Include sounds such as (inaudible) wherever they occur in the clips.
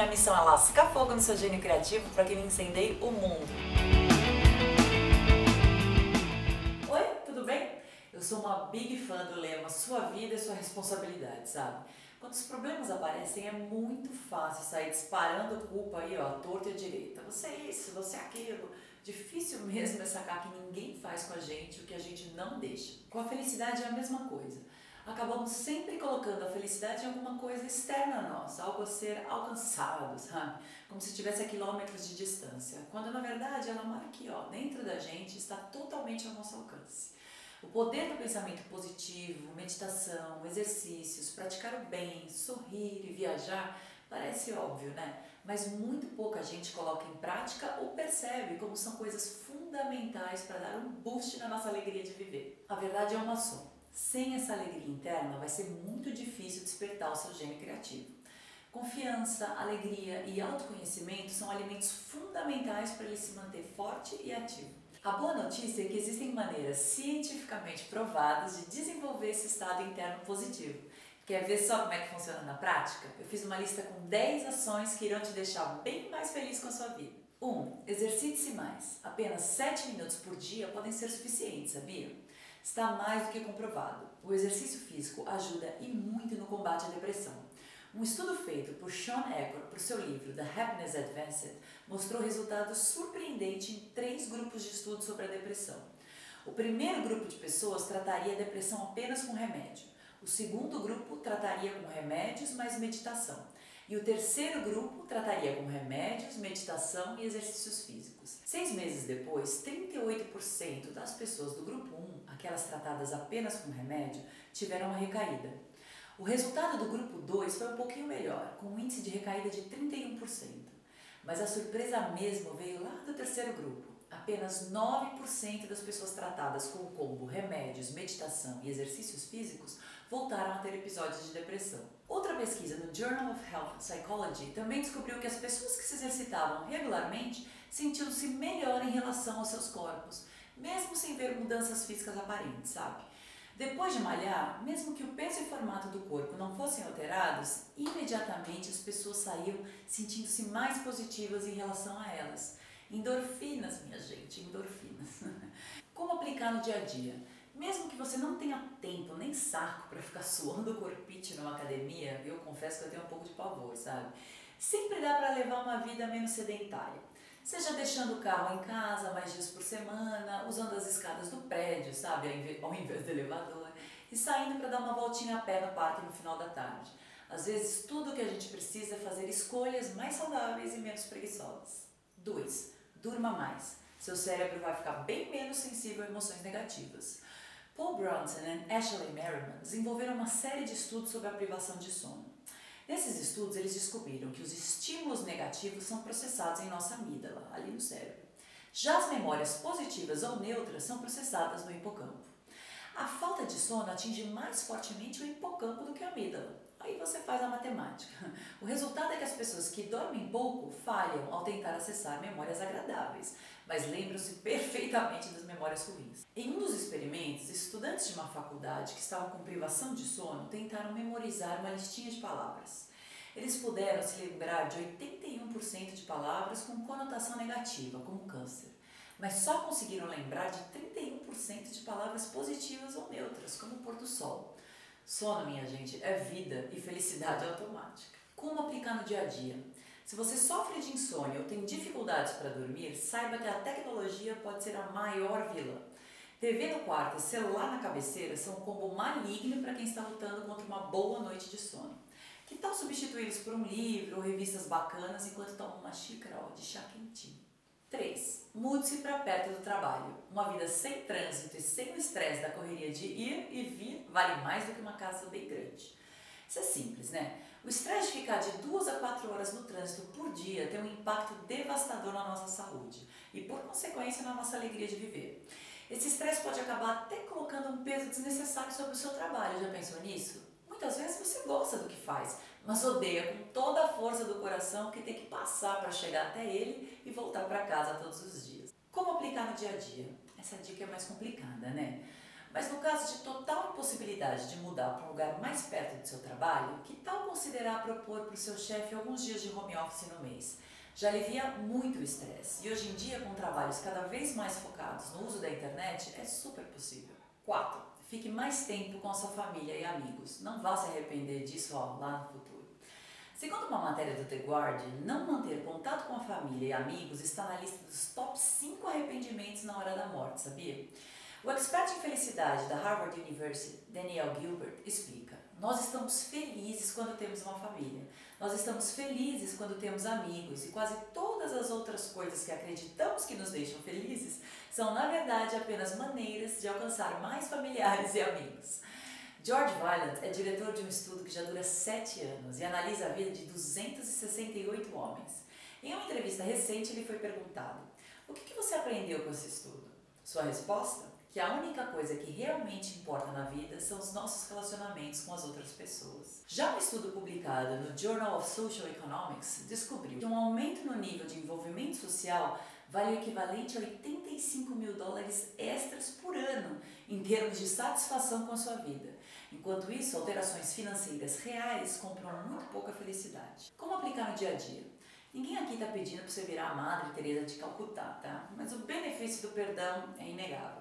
minha missão é lascar fogo no seu gênio criativo para que ele incendeie o mundo. Oi, tudo bem? Eu sou uma big fã do lema Sua vida é sua responsabilidade, sabe? Quando os problemas aparecem é muito fácil sair disparando culpa aí, ó, torta e direita. Você é isso, você é aquilo. Difícil mesmo é sacar que ninguém faz com a gente o que a gente não deixa. Com a felicidade é a mesma coisa acabamos sempre colocando a felicidade em alguma coisa externa a nós, algo a ser alcançado, sabe? Como se estivesse a quilômetros de distância, quando na verdade ela mora aqui, ó, dentro da gente, está totalmente ao nosso alcance. O poder do pensamento positivo, meditação, exercícios, praticar o bem, sorrir e viajar parece óbvio, né? Mas muito pouca gente coloca em prática ou percebe como são coisas fundamentais para dar um boost na nossa alegria de viver. A verdade é uma só sem essa alegria interna, vai ser muito difícil despertar o seu gênio criativo. Confiança, alegria e autoconhecimento são alimentos fundamentais para ele se manter forte e ativo. A boa notícia é que existem maneiras cientificamente provadas de desenvolver esse estado interno positivo. Quer ver só como é que funciona na prática? Eu fiz uma lista com 10 ações que irão te deixar bem mais feliz com a sua vida. 1. Um, exercite-se mais. Apenas 7 minutos por dia podem ser suficientes, sabia? Está mais do que comprovado. O exercício físico ajuda e muito no combate à depressão. Um estudo feito por Sean Eckhart para o seu livro The Happiness Advanced mostrou resultados surpreendentes em três grupos de estudo sobre a depressão. O primeiro grupo de pessoas trataria a depressão apenas com remédio. O segundo grupo trataria com remédios mais meditação. E o terceiro grupo trataria com remédios, meditação e exercícios físicos. Seis meses depois, 38% das pessoas do grupo 1, aquelas tratadas apenas com remédio, tiveram uma recaída. O resultado do grupo 2 foi um pouquinho melhor, com um índice de recaída de 31%. Mas a surpresa mesmo veio lá do terceiro grupo. Apenas 9% das pessoas tratadas com o combo remédios, meditação e exercícios físicos voltaram a ter episódios de depressão. Outra pesquisa no Journal of Health Psychology também descobriu que as pessoas que se exercitavam regularmente sentiam-se melhor em relação aos seus corpos, mesmo sem ver mudanças físicas aparentes, sabe? Depois de malhar, mesmo que o peso e formato do corpo não fossem alterados, imediatamente as pessoas saíam sentindo-se mais positivas em relação a elas. Endorfinas, minha gente, endorfinas. (laughs) Como aplicar no dia a dia? Mesmo que você não tenha tempo nem saco para ficar suando o corpite numa academia, eu confesso que eu tenho um pouco de pavor, sabe? Sempre dá para levar uma vida menos sedentária. Seja deixando o carro em casa mais dias por semana, usando as escadas do prédio, sabe, ao invés do elevador, e saindo para dar uma voltinha a pé no parque no final da tarde. Às vezes, tudo o que a gente precisa é fazer escolhas mais saudáveis e menos preguiçosas. 2. Durma mais. Seu cérebro vai ficar bem menos sensível a emoções negativas. Paul Bronson e Ashley Merriman desenvolveram uma série de estudos sobre a privação de sono. Nesses estudos, eles descobriram que os estímulos negativos são processados em nossa amígdala, ali no cérebro. Já as memórias positivas ou neutras são processadas no hipocampo. A de sono atinge mais fortemente o hipocampo do que a amígdala. Aí você faz a matemática. O resultado é que as pessoas que dormem pouco falham ao tentar acessar memórias agradáveis, mas lembram-se perfeitamente das memórias ruins. Em um dos experimentos, estudantes de uma faculdade que estavam com privação de sono tentaram memorizar uma listinha de palavras. Eles puderam se lembrar de 81% de palavras com conotação negativa, como câncer, mas só conseguiram lembrar de 31% de palavras positivas ou neutras, como pôr do sol. Sono, minha gente, é vida e felicidade automática. Como aplicar no dia a dia? Se você sofre de insônia ou tem dificuldades para dormir, saiba que a tecnologia pode ser a maior vilã. TV no quarto e celular na cabeceira são um combo maligno para quem está lutando contra uma boa noite de sono. Que tal substituí-los por um livro ou revistas bacanas enquanto toma uma xícara de chá quentinho? 3. Mude-se para perto do trabalho. Uma vida sem trânsito e sem o estresse da correria de ir e vir vale mais do que uma casa bem grande. Isso é simples, né? O estresse de ficar de duas a quatro horas no trânsito por dia tem um impacto devastador na nossa saúde e, por consequência, na nossa alegria de viver. Esse estresse pode acabar até colocando um peso desnecessário sobre o seu trabalho. Já pensou nisso? Muitas vezes você gosta do que faz, mas odeia com toda a força do coração que tem que passar para chegar até ele e voltar para casa todos os dias. Como aplicar no dia a dia? Essa dica é mais complicada, né? Mas no caso de total impossibilidade de mudar para um lugar mais perto do seu trabalho, que tal considerar propor para o seu chefe alguns dias de home office no mês? Já alivia muito o estresse e hoje em dia, com trabalhos cada vez mais focados no uso da internet, é super possível. 4. Fique mais tempo com a sua família e amigos. Não vá se arrepender disso ó, lá no futuro. Segundo uma matéria do The Guardian, não manter contato com a família e amigos está na lista dos top 5 arrependimentos na hora da morte, sabia? O expert em felicidade da Harvard University, Daniel Gilbert, explica: Nós estamos felizes quando temos uma família, nós estamos felizes quando temos amigos e quase todas as outras coisas que acreditamos que nos deixam felizes são, na verdade, apenas maneiras de alcançar mais familiares e amigos. George Violent é diretor de um estudo que já dura sete anos e analisa a vida de 268 homens. Em uma entrevista recente, ele foi perguntado: O que você aprendeu com esse estudo? Sua resposta? Que a única coisa que realmente importa na vida são os nossos relacionamentos com as outras pessoas. Já um estudo publicado no Journal of Social Economics descobriu que um aumento no nível de envolvimento social vale o equivalente a 85 mil dólares extras por ano em termos de satisfação com a sua vida. Enquanto isso, alterações financeiras reais compram muito pouca felicidade. Como aplicar no dia a dia? Ninguém aqui está pedindo para você virar a Madre Teresa de Calcutá, tá? Mas o benefício do perdão é inegável.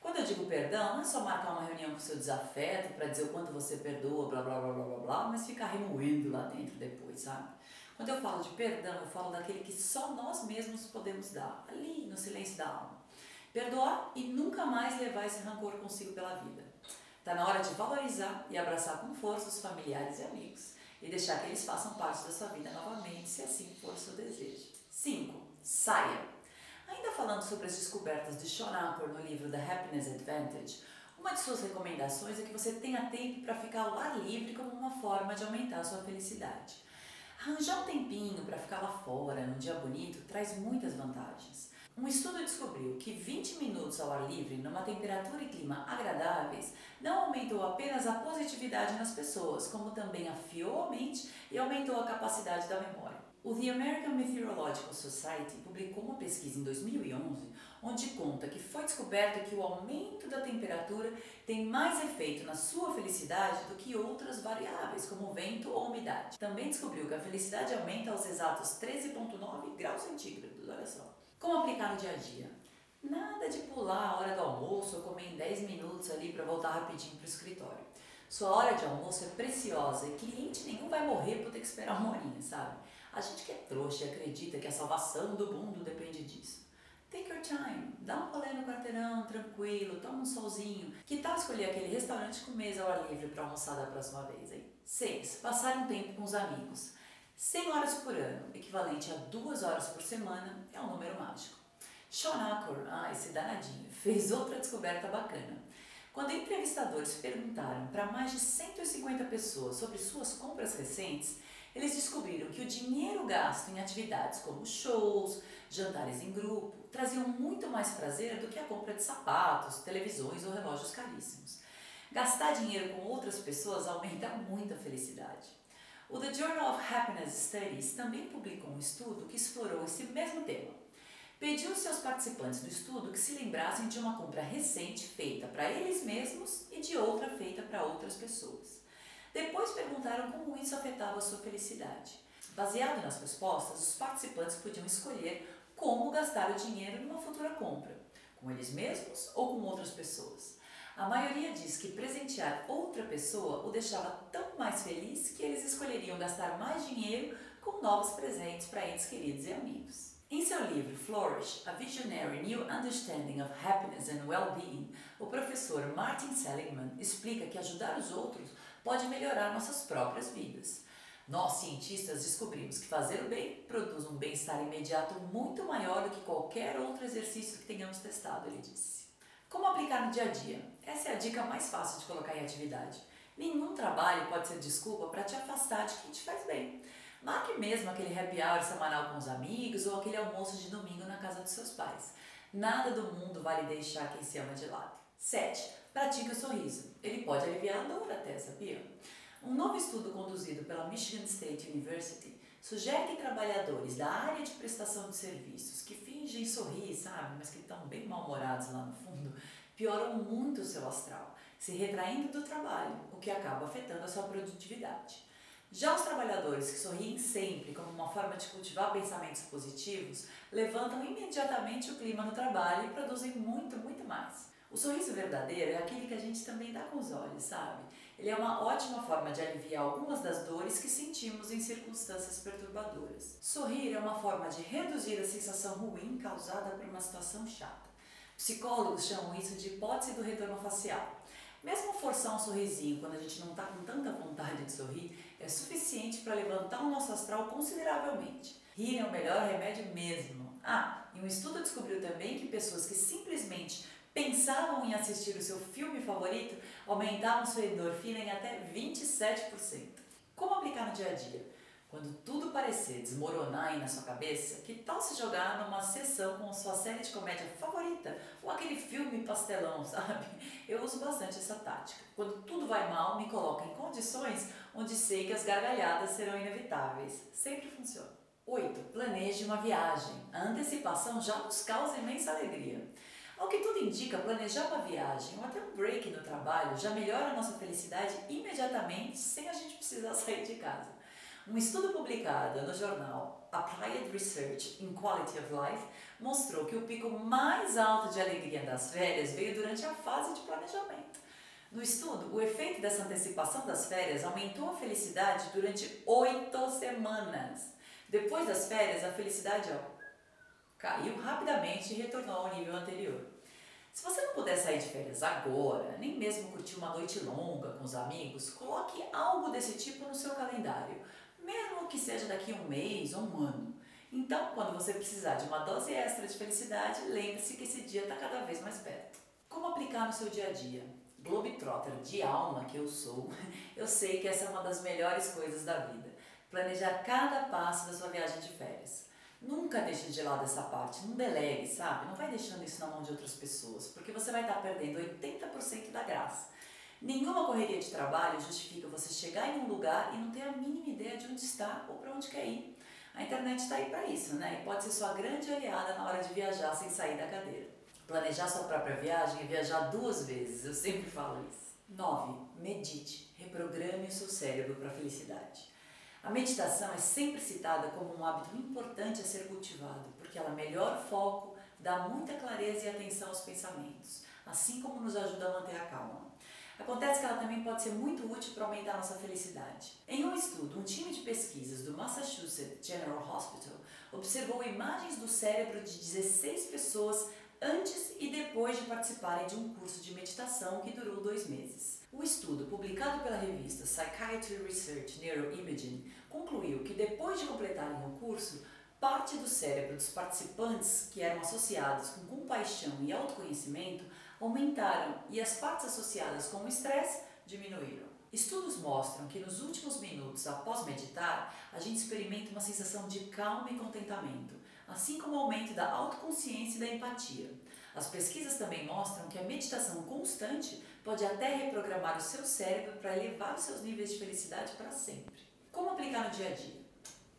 Quando eu digo perdão, não é só marcar uma reunião com seu desafeto para dizer o quanto você perdoa, blá blá blá blá blá blá, mas ficar remoendo lá dentro depois, sabe? Quando eu falo de perdão, eu falo daquele que só nós mesmos podemos dar, ali no silêncio da alma. Perdoar e nunca mais levar esse rancor consigo pela vida. Está na hora de valorizar e abraçar com força os familiares e amigos e deixar que eles façam parte da sua vida novamente, se assim for o seu desejo. 5. Saia. Ainda falando sobre as descobertas de Sean no livro The Happiness Advantage, uma de suas recomendações é que você tenha tempo para ficar ao ar livre como uma forma de aumentar a sua felicidade. Arranjar um tempinho para ficar lá fora, num dia bonito, traz muitas vantagens. Um estudo descobriu que 20 minutos ao ar livre, numa temperatura e clima agradáveis, não aumentou apenas a positividade nas pessoas, como também afiou a mente e aumentou a capacidade da memória. O The American Meteorological Society publicou uma pesquisa em 2011 onde conta que foi descoberto que o aumento da temperatura tem mais efeito na sua felicidade do que outras variáveis, como vento ou umidade. Também descobriu que a felicidade aumenta aos exatos 13,9 graus centígrados. Olha só. Como aplicar no dia a dia? Nada de pular a hora do almoço ou comer em 10 minutos ali para voltar rapidinho para o escritório. Sua hora de almoço é preciosa e cliente nenhum vai morrer por ter que esperar uma horinha, sabe? A gente que é trouxa e acredita que a salvação do mundo depende disso. Take your time, dá um rolê no quarteirão, tranquilo, toma um solzinho. Que tal escolher aquele restaurante com mesa ao ar livre para almoçar da próxima vez, hein? 6. Passar um tempo com os amigos. 100 horas por ano, equivalente a 2 horas por semana, é um número mágico. Sean Acker, ah, esse danadinho, (laughs) fez outra descoberta bacana. Quando entrevistadores perguntaram para mais de 150 pessoas sobre suas compras recentes, eles descobriram que o dinheiro gasto em atividades como shows, jantares em grupo, traziam muito mais prazer do que a compra de sapatos, televisões ou relógios caríssimos. Gastar dinheiro com outras pessoas aumenta muito a felicidade. O The Journal of Happiness Studies também publicou um estudo que explorou esse mesmo tema. Pediu seus participantes do estudo que se lembrassem de uma compra recente feita para eles mesmos e de outra feita para outras pessoas. Depois perguntaram como isso afetava a sua felicidade. Baseado nas respostas, os participantes podiam escolher como gastar o dinheiro numa futura compra, com eles mesmos ou com outras pessoas. A maioria diz que presentear outra pessoa o deixava tão mais feliz que eles escolheriam gastar mais dinheiro com novos presentes para entes queridos e amigos. Em seu livro Flourish, A Visionary New Understanding of Happiness and Well-Being, o professor Martin Seligman explica que ajudar os outros pode melhorar nossas próprias vidas. Nós, cientistas, descobrimos que fazer o bem produz um bem-estar imediato muito maior do que qualquer outro exercício que tenhamos testado, ele disse. Como aplicar no dia a dia? Essa é a dica mais fácil de colocar em atividade. Nenhum trabalho pode ser desculpa para te afastar de quem te faz bem. Marque mesmo aquele happy hour semanal com os amigos ou aquele almoço de domingo na casa dos seus pais. Nada do mundo vale deixar quem se ama de lado. 7. Pratique o sorriso. Ele pode aliviar a dor até, sabia? Um novo estudo conduzido pela Michigan State University sugere que trabalhadores da área de prestação de serviços que fingem sorrir, sabe, mas que estão bem mal-humorados lá no fundo, pioram muito o seu astral, se retraindo do trabalho, o que acaba afetando a sua produtividade. Já os trabalhadores que sorriem sempre como uma forma de cultivar pensamentos positivos levantam imediatamente o clima no trabalho e produzem muito, muito mais. O sorriso verdadeiro é aquele que a gente também dá com os olhos, sabe? Ele é uma ótima forma de aliviar algumas das dores que sentimos em circunstâncias perturbadoras. Sorrir é uma forma de reduzir a sensação ruim causada por uma situação chata. Psicólogos chamam isso de hipótese do retorno facial. Mesmo forçar um sorrisinho quando a gente não está com tanta vontade de sorrir é suficiente para levantar o nosso astral consideravelmente. Rir é o melhor remédio mesmo. Ah, e um estudo descobriu também que pessoas que simplesmente pensavam em assistir o seu filme favorito aumentavam sua endorfina em até 27%. Como aplicar no dia a dia? Quando tudo parecer desmoronar aí na sua cabeça, que tal se jogar numa sessão com sua série de comédia favorita? Ou aquele filme pastelão, (laughs) sabe? Eu uso bastante essa tática. Quando tudo vai mal, me coloco em condições onde sei que as gargalhadas serão inevitáveis. Sempre funciona. 8. Planeje uma viagem. A antecipação já nos causa imensa alegria. Ao que tudo indica, planejar uma viagem ou até um break no trabalho já melhora a nossa felicidade imediatamente sem a gente precisar (laughs) sair de casa. Um estudo publicado no jornal Applied Research in Quality of Life mostrou que o pico mais alto de alegria das férias veio durante a fase de planejamento. No estudo, o efeito dessa antecipação das férias aumentou a felicidade durante oito semanas. Depois das férias, a felicidade caiu rapidamente e retornou ao nível anterior. Se você não puder sair de férias agora, nem mesmo curtir uma noite longa com os amigos, coloque algo desse tipo no seu calendário, mesmo que seja daqui a um mês ou um ano. Então, quando você precisar de uma dose extra de felicidade, lembre-se que esse dia está cada vez mais perto. Como aplicar no seu dia a dia? Globetrotter de alma que eu sou, (laughs) eu sei que essa é uma das melhores coisas da vida. Planejar cada passo da sua viagem de férias. Nunca deixe de lado essa parte, não delegue, sabe? Não vai deixando isso na mão de outras pessoas, porque você vai estar perdendo 80% da graça. Nenhuma correria de trabalho justifica você chegar em um lugar e não ter a mínima ideia de onde está ou para onde quer ir. A internet está aí para isso, né? E pode ser sua grande aliada na hora de viajar sem sair da cadeira. Planejar sua própria viagem e viajar duas vezes, eu sempre falo isso. 9. Medite. Reprograme o seu cérebro para a felicidade. A meditação é sempre citada como um hábito importante a ser cultivado, porque ela melhora o foco, dá muita clareza e atenção aos pensamentos, assim como nos ajuda a manter a calma. Acontece que ela também pode ser muito útil para aumentar nossa felicidade. Em um estudo, um time de pesquisas do Massachusetts General Hospital observou imagens do cérebro de 16 pessoas antes e depois de participarem de um curso de meditação que durou dois meses. O estudo, publicado pela revista Psychiatry Research Neuroimaging, concluiu que depois de completarem o curso, parte do cérebro dos participantes que eram associados com compaixão e autoconhecimento aumentaram e as partes associadas com o estresse diminuíram. Estudos mostram que nos últimos minutos após meditar, a gente experimenta uma sensação de calma e contentamento, assim como o aumento da autoconsciência e da empatia. As pesquisas também mostram que a meditação constante pode até reprogramar o seu cérebro para elevar os seus níveis de felicidade para sempre. Como aplicar no dia a dia?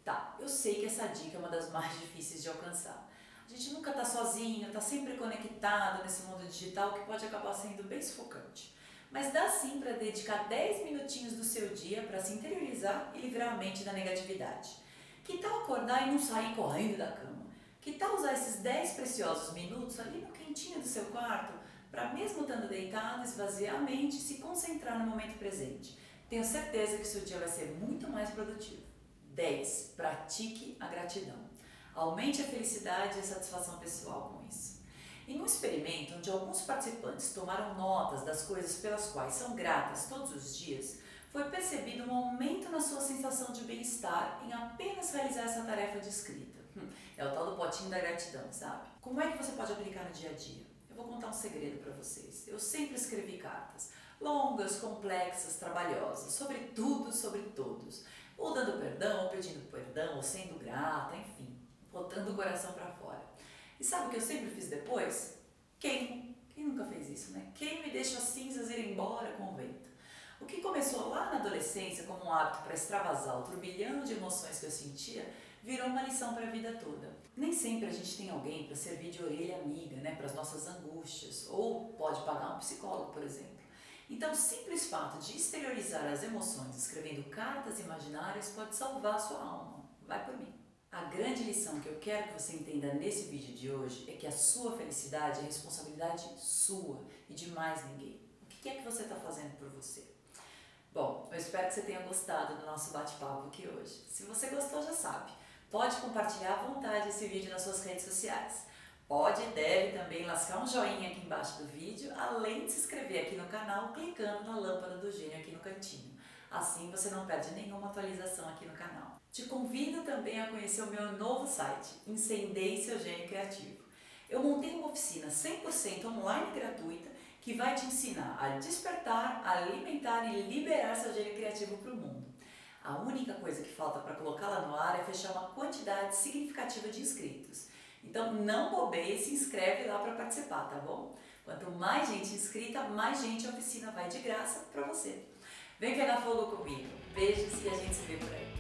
Tá, eu sei que essa dica é uma das mais (laughs) difíceis de alcançar. A gente nunca está sozinho, está sempre conectado nesse mundo digital que pode acabar sendo bem sufocante. Mas dá sim para dedicar 10 minutinhos do seu dia para se interiorizar e livrar a mente da negatividade. Que tal acordar e não sair correndo da cama? Que tal usar esses 10 preciosos minutos ali no quentinho do seu quarto para, mesmo estando deitado, esvaziar a mente e se concentrar no momento presente? Tenho certeza que seu dia vai ser muito mais produtivo. 10. Pratique a gratidão. Aumente a felicidade e a satisfação pessoal com isso. Em um experimento onde alguns participantes tomaram notas das coisas pelas quais são gratas todos os dias, foi percebido um aumento na sua sensação de bem-estar em apenas realizar essa tarefa de escrita. Hum, é o tal do potinho da gratidão, sabe? Como é que você pode aplicar no dia a dia? Vou contar um segredo para vocês. Eu sempre escrevi cartas, longas, complexas, trabalhosas, sobre tudo, sobre todos, ou dando perdão, ou pedindo perdão, ou sendo grata, enfim botando o coração para fora. E sabe o que eu sempre fiz depois? Queimo. Quem nunca fez isso, né? Queimo e deixa as cinzas ir embora com o vento. O que começou lá na adolescência como um hábito para extravasar o turbilhão de emoções que eu sentia, virou uma lição para a vida toda. Nem sempre a gente tem alguém para servir de orelha amiga, né, para as nossas angústias, ou pode pagar um psicólogo, por exemplo. Então, o simples fato de exteriorizar as emoções escrevendo cartas imaginárias pode salvar a sua alma. Vai por mim. A grande lição que eu quero que você entenda nesse vídeo de hoje é que a sua felicidade é responsabilidade sua e de mais ninguém. O que é que você está fazendo por você? Bom, eu espero que você tenha gostado do nosso bate-papo aqui hoje. Se você gostou, já sabe. Pode compartilhar à vontade esse vídeo nas suas redes sociais. Pode e deve também lascar um joinha aqui embaixo do vídeo, além de se inscrever aqui no canal clicando na lâmpada do gênio aqui no cantinho. Assim você não perde nenhuma atualização aqui no canal. Te convido também a conhecer o meu novo site, Incendeie Seu Gênio Criativo. Eu montei uma oficina 100% online gratuita que vai te ensinar a despertar, alimentar e liberar seu gênio criativo para o mundo. A única coisa que falta para colocá-la no ar é fechar uma quantidade significativa de inscritos. Então não bobeie e se inscreve lá para participar, tá bom? Quanto mais gente inscrita, mais gente a oficina vai de graça para você. Vem pegar fogo comigo. Beijos e a gente se vê por aí.